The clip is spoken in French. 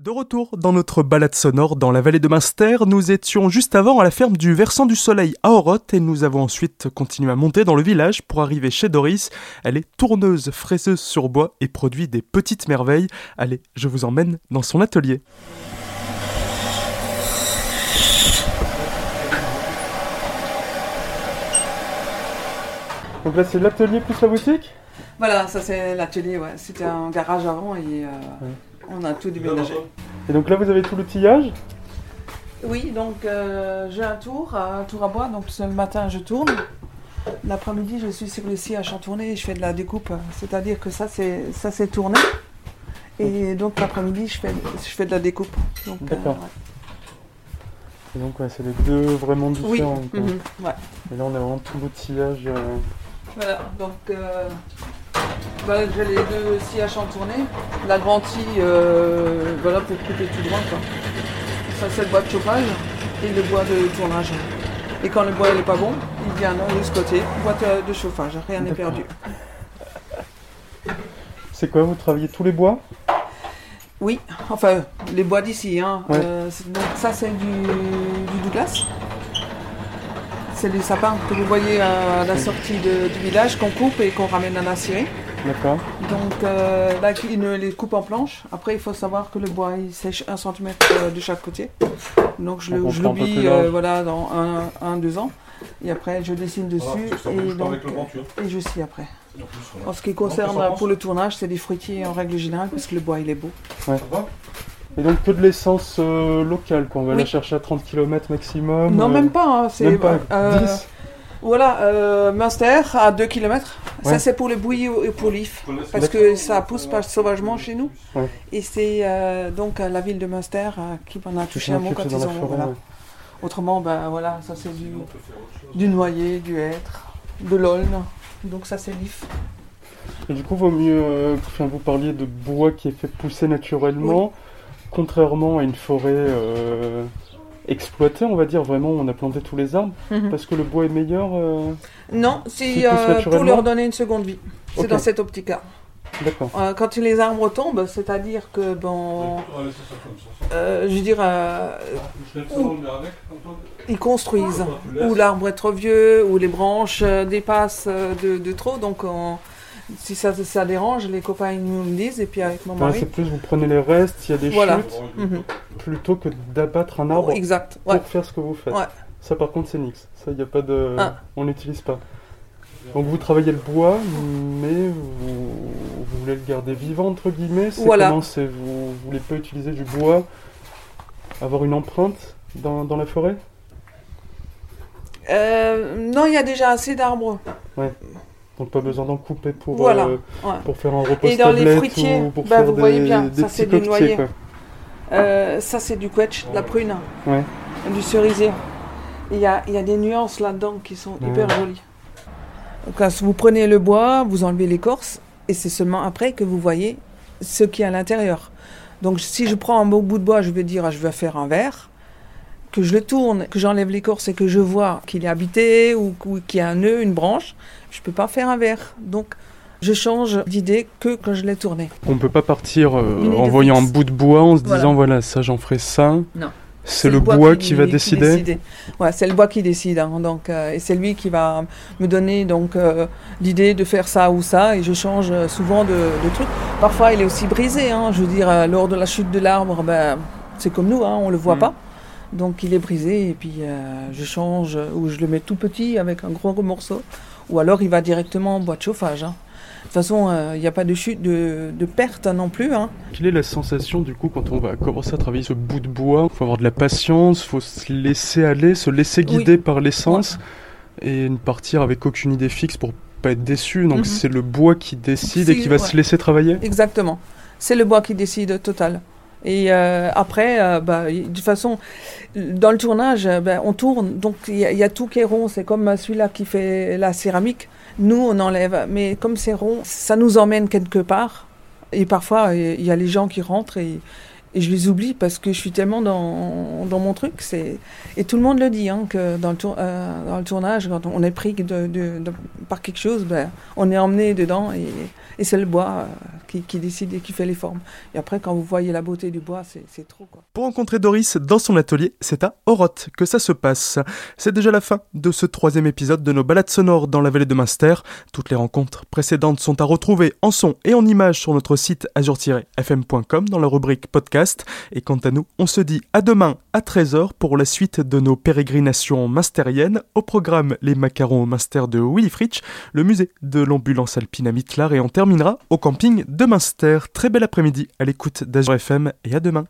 De retour dans notre balade sonore dans la vallée de Münster, nous étions juste avant à la ferme du Versant du Soleil à Oroth et nous avons ensuite continué à monter dans le village pour arriver chez Doris. Elle est tourneuse, fraiseuse sur bois et produit des petites merveilles. Allez, je vous emmène dans son atelier. Donc là c'est l'atelier plus la boutique? Voilà, ça c'est l'atelier, ouais. C'était un garage avant et euh, on a tout déménagé. Et donc là vous avez tout l'outillage Oui, donc euh, j'ai un tour, un tour à bois, donc ce matin je tourne. L'après-midi je suis sur le scie à chantourner et je fais de la découpe, c'est-à-dire que ça c'est ça c'est tourné. Et donc l'après-midi je fais, je fais de la découpe. Donc, euh, D'accord. ouais. Et donc ouais, c'est les deux vraiment Oui, différents. mhm, ouais. Et là on a vraiment tout l'outillage. euh, Voilà, donc voilà, j'ai les deux scies à chantourner. La grande scie, euh, voilà, pour couper tout droit. Quoi. Ça, c'est le bois de chauffage et le bois de tournage. Et quand le bois n'est pas bon, il vient de ce côté, bois de, chauffage, rien n'est perdu. C'est quoi Vous travaillez tous les bois? Oui, enfin, les bois d'ici. Hein. Ouais. Euh, donc ça, c'est du, du Douglas. C'est les sapins que vous voyez à la sortie de- du village qu'on coupe et qu'on ramène à la scierie. D'accord. Donc euh, là, il ne les coupe en planche. Après, il faut savoir que le bois, il sèche 1 cm de chaque côté. Donc je le- je un l'oublie euh, voilà, dans 1 2 ans. Et après, je dessine dessus et, donc, et je scie après. En ce qui concerne pour le tournage, c'est des fruitiers en règle générale parce que le bois, il est beau. Et donc que de l'essence euh, locale, quoi. On va Oui. la chercher à 30 km maximum. non, euh, même pas. hein, c'est Même pas. euh, 10 Voilà, euh, Münster à 2 km. Ouais. Ça, c'est pour le bouilli et pour l'if. Parce que ça pousse pas sauvagement chez nous. Ouais. Et c'est euh, donc la ville de Münster euh, qui m'en a touché un mot quand ils ont. forêt, voilà. ouais. Autrement, ben voilà, ça c'est du, du noyer, du hêtre, de l'aulne. Donc ça c'est l'if. Et du coup, vaut mieux. euh, vous parliez de bois qui est fait pousser naturellement, contrairement à une forêt euh, exploitée, on va dire. Vraiment, on a planté tous les arbres. Parce que le bois est meilleur. euh, Non, c'est euh, pour leur donner une seconde vie. C'est dans cette optique-là. D'accord. Euh, quand les arbres tombent, c'est-à-dire que, bon, euh, je veux dire, euh, ils construisent. Ou l'arbre est trop vieux, ou les branches dépassent de, de trop. Donc, on- si ça, ça dérange, les copains nous le disent. Et puis avec mon Ouais, mari. c'est plus, vous prenez les restes, il y a des Voilà. chutes, Mhm. plutôt que d'abattre un arbre Exact. pour Ouais. faire ce que vous faites. Ouais. Ça, par contre, c'est nix. Ça, il n'y a pas de. Ah. On n'utilise pas. Donc, vous travaillez le bois, mais vous, vous voulez le garder vivant, entre guillemets. C'est Voilà. comment c'est Vous ne voulez pas utiliser du bois, avoir une empreinte dans, dans la forêt? Euh, non, il y a déjà assez d'arbres. Donc, pas besoin d'en couper pour, Voilà. euh, Ouais. pour faire un repos Et dans les fruitiers, ou pour bah, faire vous des, voyez bien, des ça, c'est du noyer. Euh, ça, c'est du quetch, de la prune, Ouais. du cerisier. Il y a, y a des nuances là-dedans qui sont hyper jolies. Donc, vous prenez le bois, vous enlevez l'écorce, et c'est seulement après que vous voyez ce qui est à l'intérieur. Donc, si je prends un beau bout de bois, je vais dire, ah, je vais faire un verre, que je le tourne, que j'enlève l'écorce et que je vois qu'il est habité ou, ou qu'il y a un nœud, une branche, je peux pas faire un verre. Donc, je change d'idée que quand je l'ai tourné. On peut pas partir euh, en voyant un bout de bois en se Voilà. disant voilà ça j'en ferai ça. Non. C'est le, bois, qui, va décider. Ouais, c'est le bois qui décide. hein, donc, euh, et c'est lui qui va me donner donc euh, l'idée de faire ça ou ça. Et je change souvent de, de trucs. Parfois, il est aussi brisé. hein, je veux dire, lors de la chute de l'arbre, ben, c'est comme nous, hein, on le voit Mm. pas. Donc, il est brisé. Et puis, euh, je change ou je le mets tout petit avec un gros morceau. Ou alors, il va directement en bois de chauffage. hein. De toute façon, euh, il n'y a pas de chute, de, de perte non plus. hein. Quelle est la sensation du coup quand on va commencer à travailler ce bout de bois? Il faut avoir de la patience, faut se laisser aller, se laisser Oui. guider par l'essence et ne partir avec aucune idée fixe pour pas être déçu. Donc Mhm. c'est le bois qui décide et qui va ouais. se laisser travailler? Exactement. C'est le bois qui décide total. Et euh, après, euh, bah, y- de toute façon, dans le tournage, ben, on tourne, donc il y, a- y tout qui est rond. C'est comme celui-là qui fait la céramique. Nous, on enlève, mais comme c'est rond, ça nous emmène quelque part. Et parfois, il y a les gens qui rentrent et, et je les oublie parce que je suis tellement dans, dans mon truc. Et tout le monde le dit hein, que dans le, tour, euh, dans le tournage, quand on est pris par quelque chose, ben, on est emmené dedans et, et c'est le bois euh, qui, qui, décide et qui fait les formes. Et après, quand vous voyez la beauté du bois, c'est trop. Quoi. Pour rencontrer Doris dans son atelier, c'est à Oroth que ça se passe. C'est déjà la fin de ce troisième épisode de nos balades sonores dans la vallée de Munster. Toutes les rencontres précédentes sont à retrouver en son et en images sur notre site azur-fm.com dans la rubrique podcast et quant à nous, on se dit à demain à 13h pour la suite de nos pérégrinations masteriennes. Au programme, les macarons Master de Willy Fritsch, le musée de l'ambulance alpine à Mitlar et on terminera au camping de Munster. Très bel après-midi à l'écoute d'Azur FM et à demain.